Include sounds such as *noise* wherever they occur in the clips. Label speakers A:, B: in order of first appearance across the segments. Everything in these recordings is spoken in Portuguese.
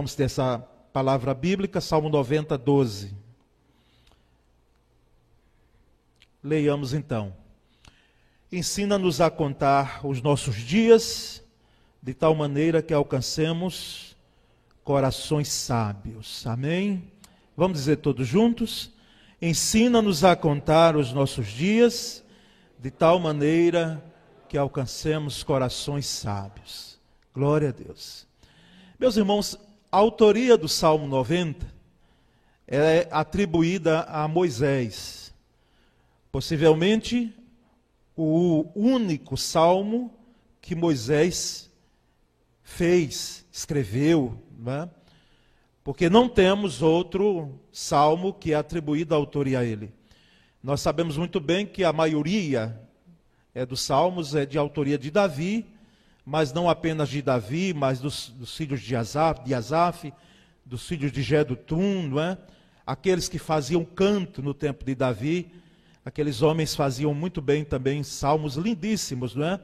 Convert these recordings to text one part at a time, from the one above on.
A: vamos ter essa palavra bíblica, Salmo 90, 12. Leiamos então. Ensina-nos a contar os nossos dias, de tal maneira que alcancemos corações sábios. Amém? Vamos dizer todos juntos? Ensina-nos a contar os nossos dias, de tal maneira que alcancemos corações sábios. Glória a Deus. Meus irmãos, a autoria do Salmo 90 é atribuída a Moisés. Possivelmente o único salmo que Moisés fez, escreveu, não é? porque não temos outro salmo que é atribuído a autoria a ele. Nós sabemos muito bem que a maioria é, dos salmos é de autoria de Davi, mas não apenas de Davi, mas dos, dos filhos de Asaf, de dos filhos de Gedutum, não é? aqueles que faziam canto no tempo de Davi, aqueles homens faziam muito bem também salmos lindíssimos, não é?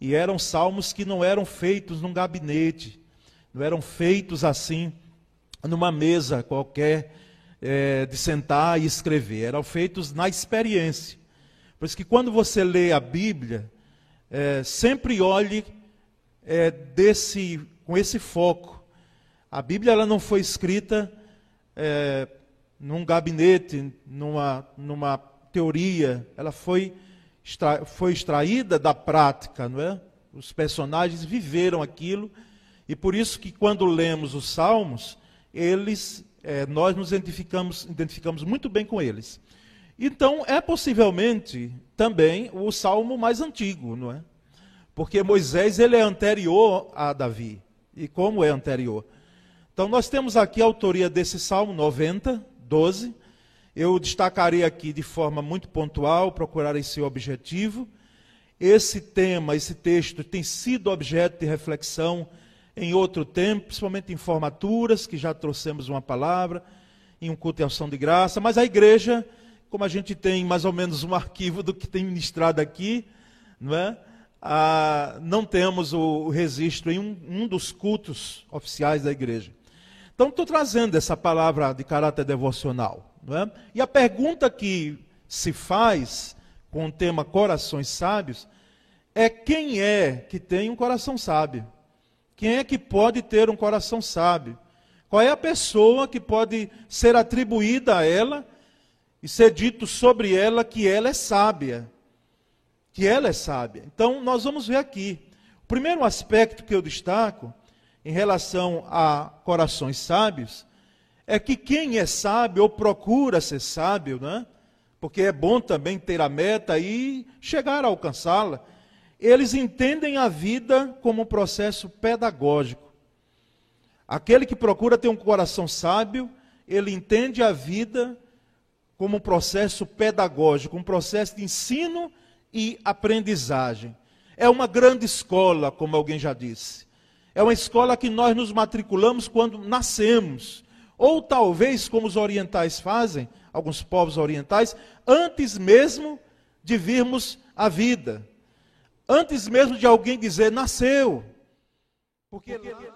A: E eram salmos que não eram feitos num gabinete, não eram feitos assim, numa mesa qualquer, é, de sentar e escrever, eram feitos na experiência. Por isso que quando você lê a Bíblia, é, sempre olhe é, desse, com esse foco. A Bíblia ela não foi escrita é, num gabinete, numa, numa teoria, ela foi, extra, foi extraída da prática, não é? Os personagens viveram aquilo, e por isso que quando lemos os Salmos, eles, é, nós nos identificamos, identificamos muito bem com eles. Então, é possivelmente também o salmo mais antigo, não é? Porque Moisés ele é anterior a Davi. E como é anterior? Então nós temos aqui a autoria desse Salmo 90, 12. Eu destacarei aqui de forma muito pontual, procurar esse objetivo. Esse tema, esse texto tem sido objeto de reflexão em outro tempo, principalmente em formaturas, que já trouxemos uma palavra, em um culto de ação de graça, mas a igreja, como a gente tem mais ou menos um *laughs* arquivo do que tem ministrado aqui, não é? Ah, não temos o, registro em um, um, dos cultos oficiais da igreja. Então, estou trazendo essa palavra de caráter devocional. É? E a pergunta que se faz com o tema Corações Sábios é quem é que tem um coração sábio? Quem é que pode ter um coração sábio? Qual é a pessoa que pode ser atribuída a ela e ser dito sobre ela que ela é sábia? Que ela é sábia. Então, nós vamos ver aqui. O primeiro aspecto que eu destaco em relação a corações sábios é que quem é sábio ou procura ser sábio, né? porque é bom também ter a meta e chegar a alcançá-la, eles entendem a vida como um processo pedagógico. Aquele que procura ter um coração sábio, ele entende a vida como um processo pedagógico, um processo de ensino e aprendizagem. É uma grande escola, como alguém já disse. É uma escola que nós nos matriculamos quando nascemos. Ou talvez, como os orientais fazem, alguns povos orientais, antes mesmo de virmos a vida. Antes mesmo de alguém dizer nasceu. Porque, Porque...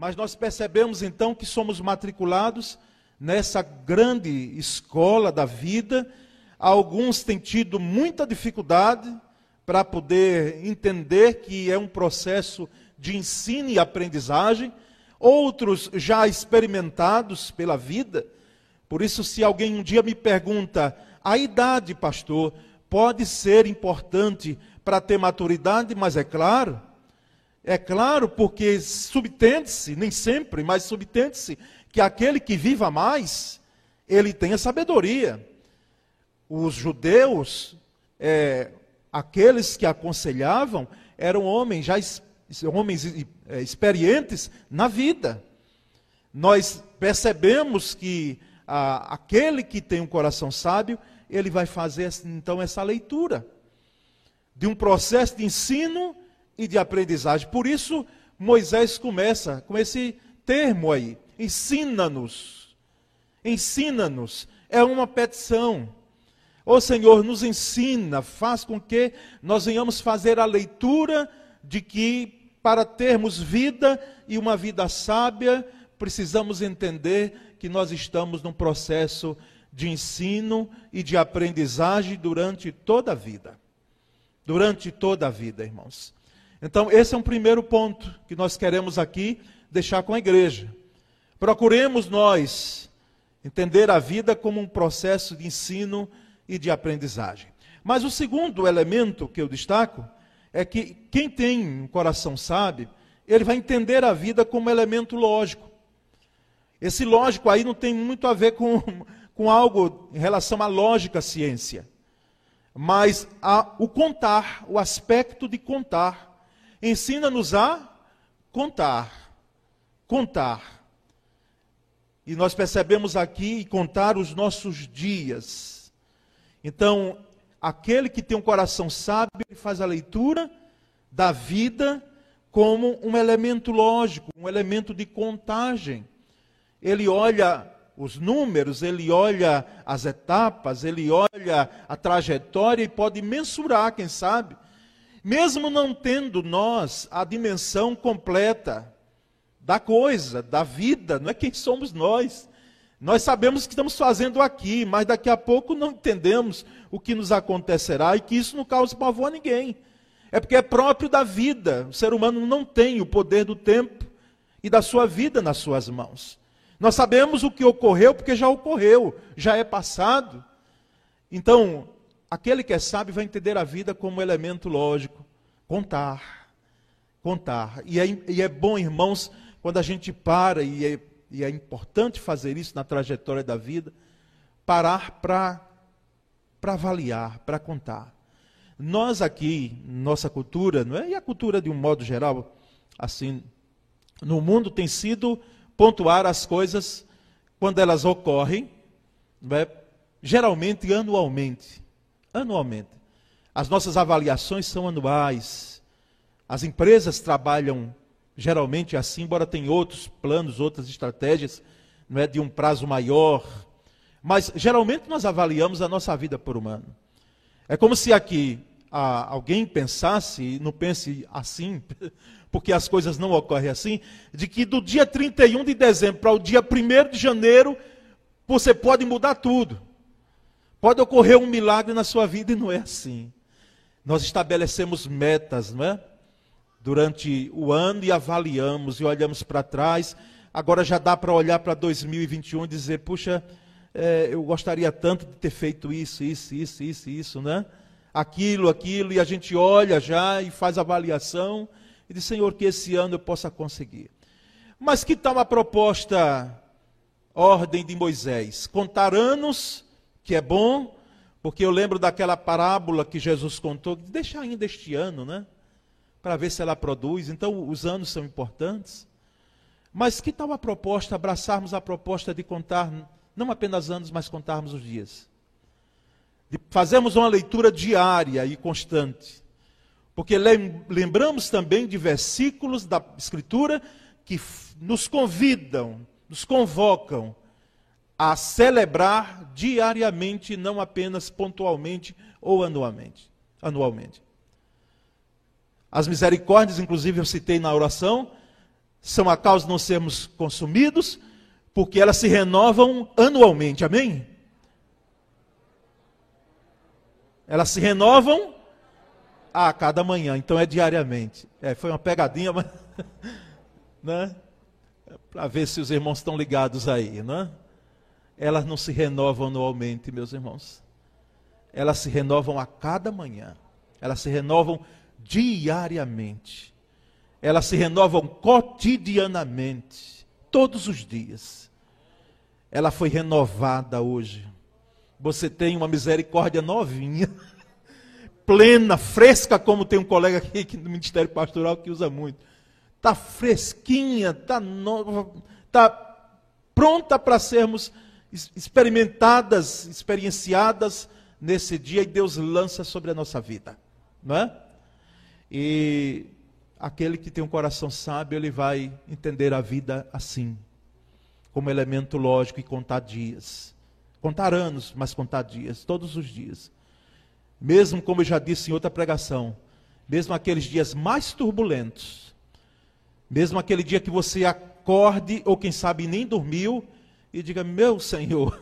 A: Mas nós percebemos então que somos matriculados nessa grande escola da vida. Alguns têm tido muita dificuldade para poder entender que é um processo de ensino e aprendizagem. Outros já experimentados pela vida. Por isso, se alguém um dia me pergunta, a idade, pastor, pode ser importante para ter maturidade, mas é claro, é claro, porque subtende-se, nem sempre, mas subtende-se, que aquele que viva mais, ele tenha sabedoria. Os judeus, é, aqueles que aconselhavam, eram homens já homens é, experientes na vida. Nós percebemos que a, aquele que tem um coração sábio, ele vai fazer então essa leitura de um processo de ensino e de aprendizagem. Por isso, Moisés começa com esse termo aí: ensina-nos. Ensina-nos. É uma petição. Ô Senhor, nos ensina, faz com que nós venhamos fazer a leitura de que para termos vida e uma vida sábia, precisamos entender que nós estamos num processo de ensino e de aprendizagem durante toda a vida. Durante toda a vida, irmãos. Então, esse é um primeiro ponto que nós queremos aqui deixar com a igreja. Procuremos nós entender a vida como um processo de ensino e de aprendizagem. Mas o segundo elemento que eu destaco é que quem tem um coração sábio, ele vai entender a vida como elemento lógico. Esse lógico aí não tem muito a ver com, *laughs* com algo em relação à lógica ciência, mas a, o contar, o aspecto de contar. Ensina-nos a contar. Contar. E nós percebemos aqui contar os nossos dias. Então, aquele que tem um coração sábio, ele faz a leitura da vida como um elemento lógico, um elemento de contagem. Ele olha os números, ele olha as etapas, ele olha a trajetória e pode mensurar, quem sabe, mesmo não tendo nós a dimensão completa da coisa, da vida, não é quem somos nós. Nós sabemos o que estamos fazendo aqui, mas daqui a pouco não entendemos o que nos acontecerá e que isso não causa pavor a ninguém. É porque é próprio da vida. O ser humano não tem o poder do tempo e da sua vida nas suas mãos. Nós sabemos o que ocorreu porque já ocorreu, já é passado. Então, aquele que é sábio vai entender a vida como elemento lógico. Contar. Contar. E é, e é bom, irmãos, quando a gente para, e é, e é importante fazer isso na trajetória da vida, parar para avaliar, para contar. Nós aqui, nossa cultura, não é? e a cultura de um modo geral, assim, no mundo tem sido pontuar as coisas quando elas ocorrem, é? geralmente anualmente anualmente. As nossas avaliações são anuais. As empresas trabalham geralmente assim, embora tenham outros planos, outras estratégias, não é de um prazo maior. Mas geralmente nós avaliamos a nossa vida por humano. É como se aqui ah, alguém pensasse, não pense assim, *laughs* porque as coisas não ocorrem assim, de que do dia 31 de dezembro para o dia 1 de janeiro, você pode mudar tudo. Pode ocorrer um milagre na sua vida e não é assim. Nós estabelecemos metas, não é? Durante o ano e avaliamos e olhamos para trás. Agora já dá para olhar para 2021 e dizer: puxa, é, eu gostaria tanto de ter feito isso, isso, isso, isso, isso, né? Aquilo, aquilo, e a gente olha já e faz avaliação e diz: Senhor, que esse ano eu possa conseguir. Mas que tal a proposta, ordem de Moisés? Contar anos que é bom, porque eu lembro daquela parábola que Jesus contou, deixa ainda este ano, né? Para ver se ela produz. Então, os anos são importantes. Mas que tal a proposta, abraçarmos a proposta de contar, não apenas anos, mas contarmos os dias? De fazermos uma leitura diária e constante. Porque lembramos também de versículos da Escritura que nos convidam, nos convocam a celebrar diariamente, não apenas pontualmente ou anualmente. anualmente. As misericórdias, inclusive eu citei na oração, são a causa de não sermos consumidos, porque elas se renovam anualmente. Amém? Elas se renovam a cada manhã, então é diariamente. É, foi uma pegadinha, *laughs* mas né? Para ver se os irmãos estão ligados aí, né? Elas não se renovam anualmente, meus irmãos. Elas se renovam a cada manhã. Elas se renovam diariamente. Elas se renovam cotidianamente, todos os dias. Ela foi renovada hoje. Você tem uma misericórdia novinha, *laughs* plena, fresca, como tem um colega aqui no Ministério Pastoral que usa muito. Está fresquinha, está nova, está pronta para sermos experimentadas, experienciadas nesse dia e Deus lança sobre a nossa vida, não é? E aquele que tem um coração sábio, ele vai entender a vida assim, como elemento lógico e contar dias, Contar anos, mas contar dias, todos os dias. Mesmo, como eu já disse em outra pregação, mesmo aqueles dias mais turbulentos, mesmo aquele dia que você acorde, ou quem sabe nem dormiu, e diga: Meu Senhor,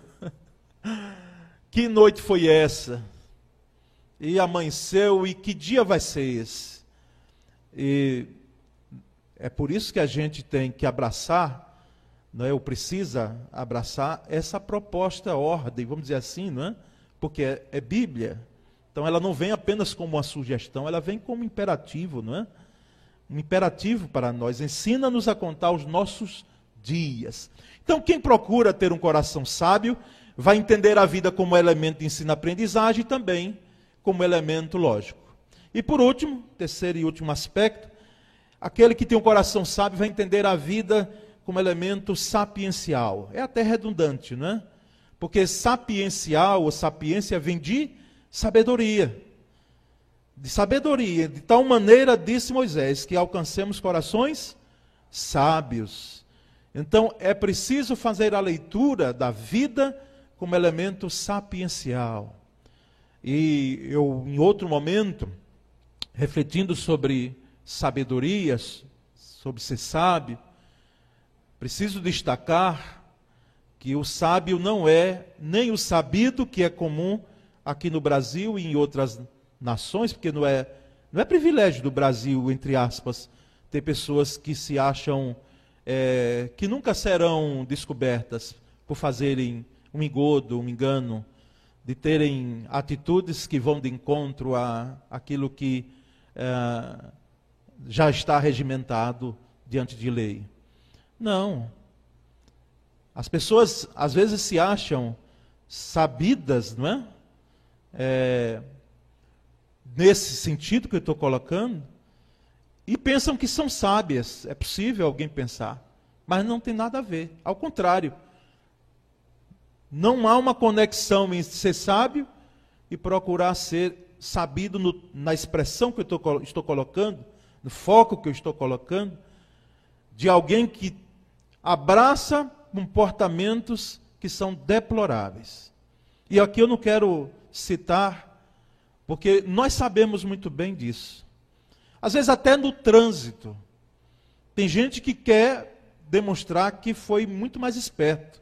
A: *laughs* que noite foi essa? E amanheceu, e que dia vai ser esse? E é por isso que a gente tem que abraçar, não é? ou precisa abraçar essa proposta, ordem, vamos dizer assim, não é? Porque é, é Bíblia. Então ela não vem apenas como uma sugestão, ela vem como imperativo, não é? Um imperativo para nós. Ensina-nos a contar os nossos dias. Então, quem procura ter um coração sábio, vai entender a vida como elemento de ensino-aprendizagem e também como elemento lógico. E por último, terceiro e último aspecto, aquele que tem um coração sábio vai entender a vida como elemento sapiencial. É até redundante, não é? Porque sapiencial ou sapiência vem de sabedoria. De sabedoria. De tal maneira, disse Moisés, que alcancemos corações sábios. Então, é preciso fazer a leitura da vida como elemento sapiencial. E eu, em outro momento, refletindo sobre sabedorias, sobre ser sábio, preciso destacar que o sábio não é nem o sabido que é comum aqui no Brasil e em outras nações, porque não é, não é privilégio do Brasil, entre aspas, ter pessoas que se acham é, que nunca serão descobertas por fazerem um engodo, um engano, de terem atitudes que vão de encontro a aquilo que é, já está regimentado diante de lei. Não. As pessoas às vezes se acham sabidas, não é? é, nesse sentido que eu estou colocando, e pensam que são sábias. É possível alguém pensar, mas não tem nada a ver. Ao contrário, não há uma conexão em ser sábio e procurar ser sabido no, na expressão que eu estou, estou colocando, no foco que eu estou colocando, de alguém que abraça comportamentos que são deploráveis. E aqui eu não quero citar, porque nós sabemos muito bem disso. Às vezes, até no trânsito, tem gente que quer demonstrar que foi muito mais esperto.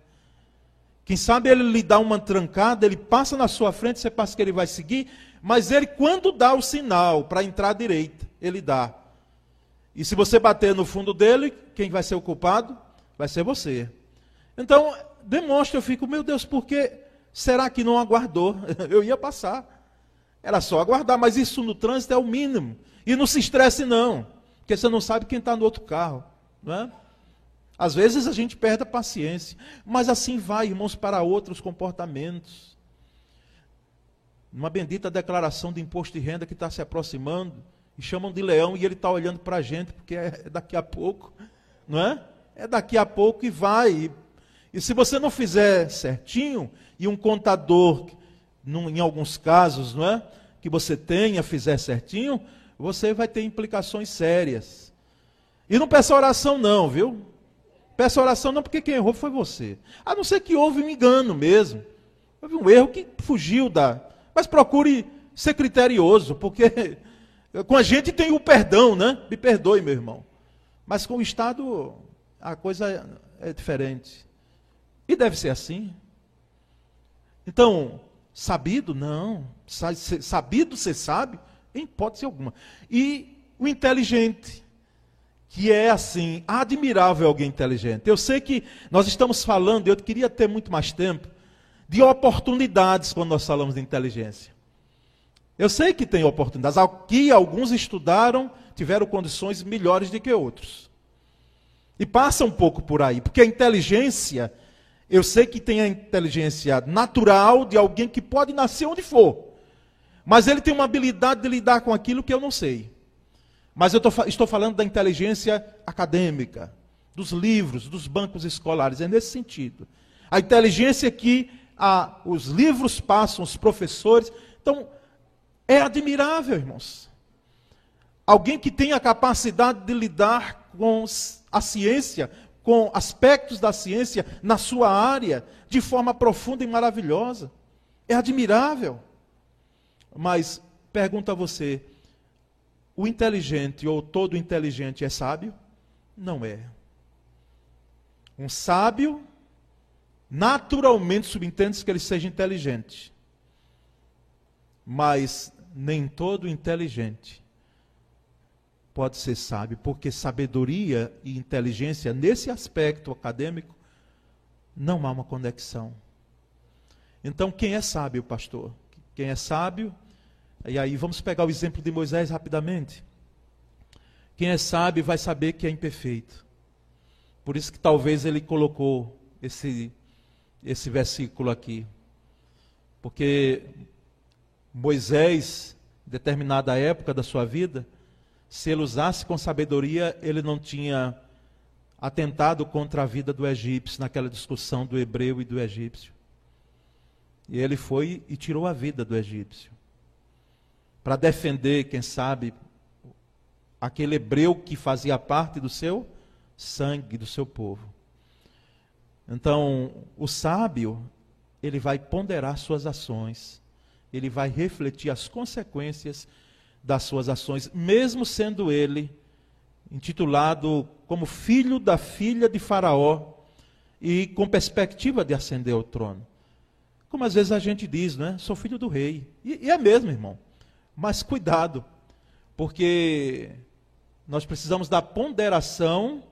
A: Quem sabe ele lhe dá uma trancada, ele passa na sua frente, você passa que ele vai seguir, mas ele, quando dá o sinal para entrar à direita, ele dá. E se você bater no fundo dele, quem vai ser o culpado? Vai ser você. Então, demonstra, eu fico, meu Deus, por que Será que não aguardou? *laughs* Eu ia passar. Era só aguardar, mas isso no trânsito é o mínimo. E não se estresse, não, porque você não sabe quem está no outro carro. Não é? Às vezes a gente perde a paciência, mas assim vai, irmãos, para outros comportamentos. Uma bendita declaração de imposto de renda que está se aproximando, e chamam de leão, e ele está olhando para a gente, porque é daqui a pouco, não é? É daqui a pouco e vai. E, e se você não fizer certinho, e um contador, num, em alguns casos, não é? Que você tenha, fizer certinho, você vai ter implicações sérias. E não peça oração, não, viu? Peça oração não, porque quem errou foi você. A não ser que houve um engano mesmo. Houve um erro que fugiu da. Mas procure ser criterioso, porque *laughs* com a gente tem o perdão, né? Me perdoe, meu irmão. Mas com o Estado a coisa é diferente. E deve ser assim. Então, sabido? Não. Sabido você sabe? Em hipótese alguma. E o inteligente, que é assim, admirável alguém inteligente. Eu sei que nós estamos falando, eu queria ter muito mais tempo, de oportunidades quando nós falamos de inteligência. Eu sei que tem oportunidades. Aqui alguns estudaram, tiveram condições melhores do que outros. E passa um pouco por aí, porque a inteligência eu sei que tem a inteligência natural de alguém que pode nascer onde for. Mas ele tem uma habilidade de lidar com aquilo que eu não sei. Mas eu tô, estou falando da inteligência acadêmica, dos livros, dos bancos escolares. É nesse sentido. A inteligência que a, os livros passam, os professores. Então, é admirável, irmãos. Alguém que tem a capacidade de lidar com a ciência, com aspectos da ciência na sua área de forma profunda e maravilhosa. É admirável. Mas pergunto a você: o inteligente ou todo inteligente é sábio? Não é. Um sábio, naturalmente subentende-se que ele seja inteligente. Mas nem todo inteligente pode ser sábio, porque sabedoria e inteligência, nesse aspecto acadêmico, não há uma conexão. Então, quem é sábio, pastor? Quem é sábio? E aí vamos pegar o exemplo de Moisés rapidamente. Quem é sábio vai saber que é imperfeito. Por isso que talvez ele colocou esse, esse versículo aqui. Porque Moisés, em determinada época da sua vida, se ele usasse com sabedoria, ele não tinha atentado contra a vida do egípcio, naquela discussão do hebreu e do egípcio. E ele foi e tirou a vida do egípcio. Para defender, quem sabe, aquele hebreu que fazia parte do seu sangue, do seu povo. Então, o sábio, ele vai ponderar suas ações, ele vai refletir as consequências das suas ações, mesmo sendo ele intitulado como filho da filha de Faraó e com perspectiva de ascender ao trono. Como às vezes a gente diz, né? Sou filho do rei. E, e é mesmo, irmão. Mas cuidado, porque nós precisamos da ponderação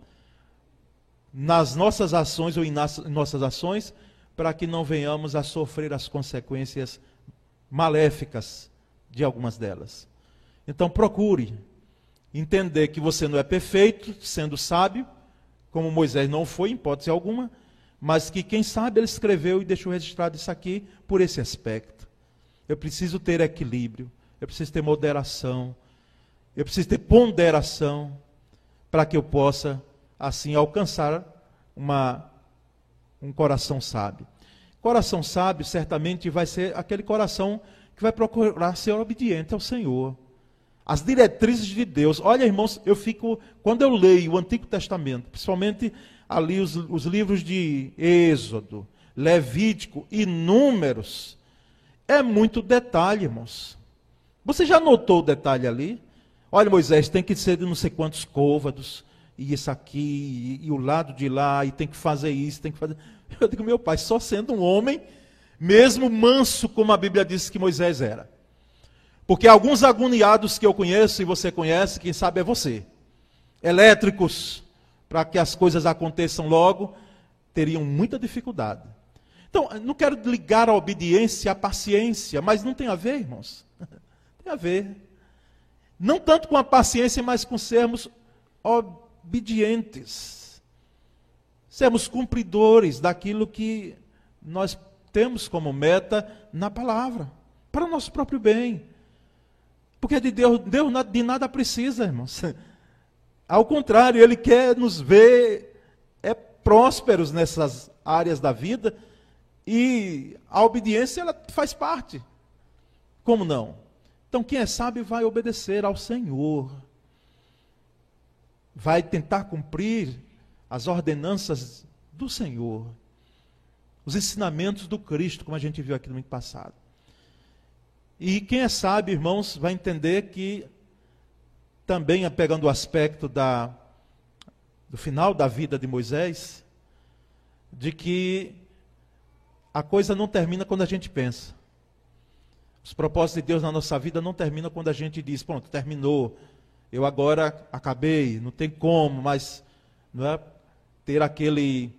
A: nas nossas ações ou em, nossas ações para que não venhamos a sofrer as consequências maléficas de algumas delas. Então procure entender que você não é perfeito, sendo sábio, como Moisés não foi, em hipótese alguma, mas que quem sabe ele escreveu e deixou registrado isso aqui por esse aspecto. Eu preciso ter equilíbrio, eu preciso ter moderação, eu preciso ter ponderação para que eu possa assim alcançar uma, um coração sábio. Coração sábio certamente vai ser aquele coração que vai procurar ser obediente ao Senhor as diretrizes de Deus. Olha, irmãos, eu fico, quando eu leio o Antigo Testamento, principalmente ali os, os livros de Êxodo, Levítico e Números, é muito detalhe, irmãos. Você já notou o detalhe ali? Olha, Moisés, tem que ser de não sei quantos côvados, e isso aqui, e, e o lado de lá, e tem que fazer isso, tem que fazer. *laughs* Eu digo, meu pai, só sendo um homem, mesmo manso como a Bíblia diz que Moisés era. Porque alguns agoniados que eu conheço e você conhece, quem sabe é você. Elétricos, para que as coisas aconteçam logo, teriam muita dificuldade. Então, não quero ligar a obediência à paciência, mas não tem a ver, irmãos. *laughs* Tem a ver. Não tanto com a paciência, mas com sermos obedientes. Sermos cumpridores daquilo que nós temos como meta na palavra, para o nosso próprio bem. Porque de Deus, Deus de nada precisa, irmãos. *laughs* Ao contrário, Ele quer nos ver é, prósperos nessas áreas da vida e a obediência ela faz parte. Como não? Então, quem é sábio vai obedecer ao Senhor, vai tentar cumprir as ordenanças do Senhor, os ensinamentos do Cristo, como a gente viu aqui no ano passado. E quem é sábio, irmãos, vai entender que também pegando o aspecto da, do final da vida de Moisés, de que a coisa não termina quando a gente pensa. Os propósitos de Deus na nossa vida não terminam quando a gente diz, pronto, terminou, eu agora acabei, não tem como, mas não é ter aquele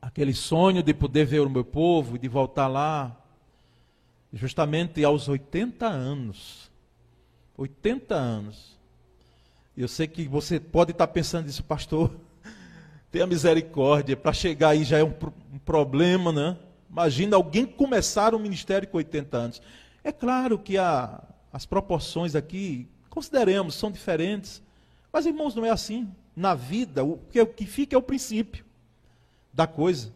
A: aquele sonho de poder ver o meu povo e de voltar lá justamente aos 80 anos. 80 anos. Eu sei que você pode estar pensando isso, pastor. *laughs* Tenha misericórdia, para chegar aí já é um, um problema, né? Imagina alguém começar um ministério com 80 anos. É claro que a, as proporções aqui, consideremos, são diferentes. Mas, irmãos, não é assim. Na vida, o que, o que fica é o princípio da coisa.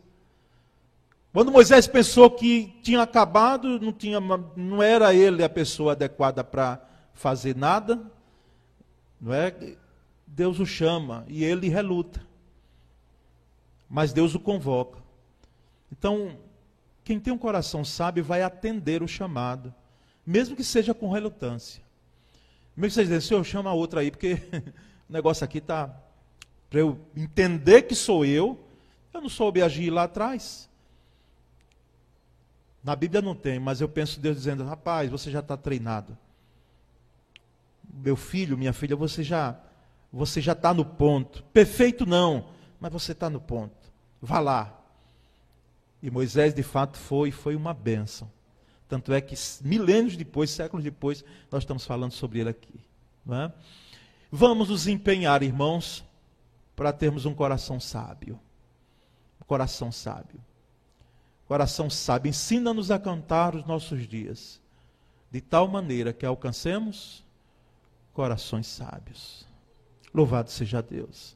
A: Quando Moisés pensou que tinha acabado, não, tinha, não era ele a pessoa adequada para fazer nada, não é? Deus o chama e ele reluta. mas Deus o convoca. Então, quem tem um coração sábio vai atender o chamado, mesmo que seja com relutância. Mesmo que você diga, Senhor, chama a outra aí, porque *laughs* o negócio aqui está. Para eu entender que sou eu, eu não soube agir lá atrás. Na Bíblia não tem, mas eu penso Deus dizendo: rapaz, você já está treinado. Meu filho, minha filha, você já você já está no ponto. Perfeito não, mas você está no ponto. Vá lá. E Moisés de fato foi, foi uma bênção. Tanto é que milênios depois, séculos depois, nós estamos falando sobre ele aqui. É? Vamos nos empenhar, irmãos, para termos um coração sábio. Um coração sábio. Coração sábio, ensina-nos a cantar os nossos dias, de tal maneira que alcancemos corações sábios. Louvado seja Deus.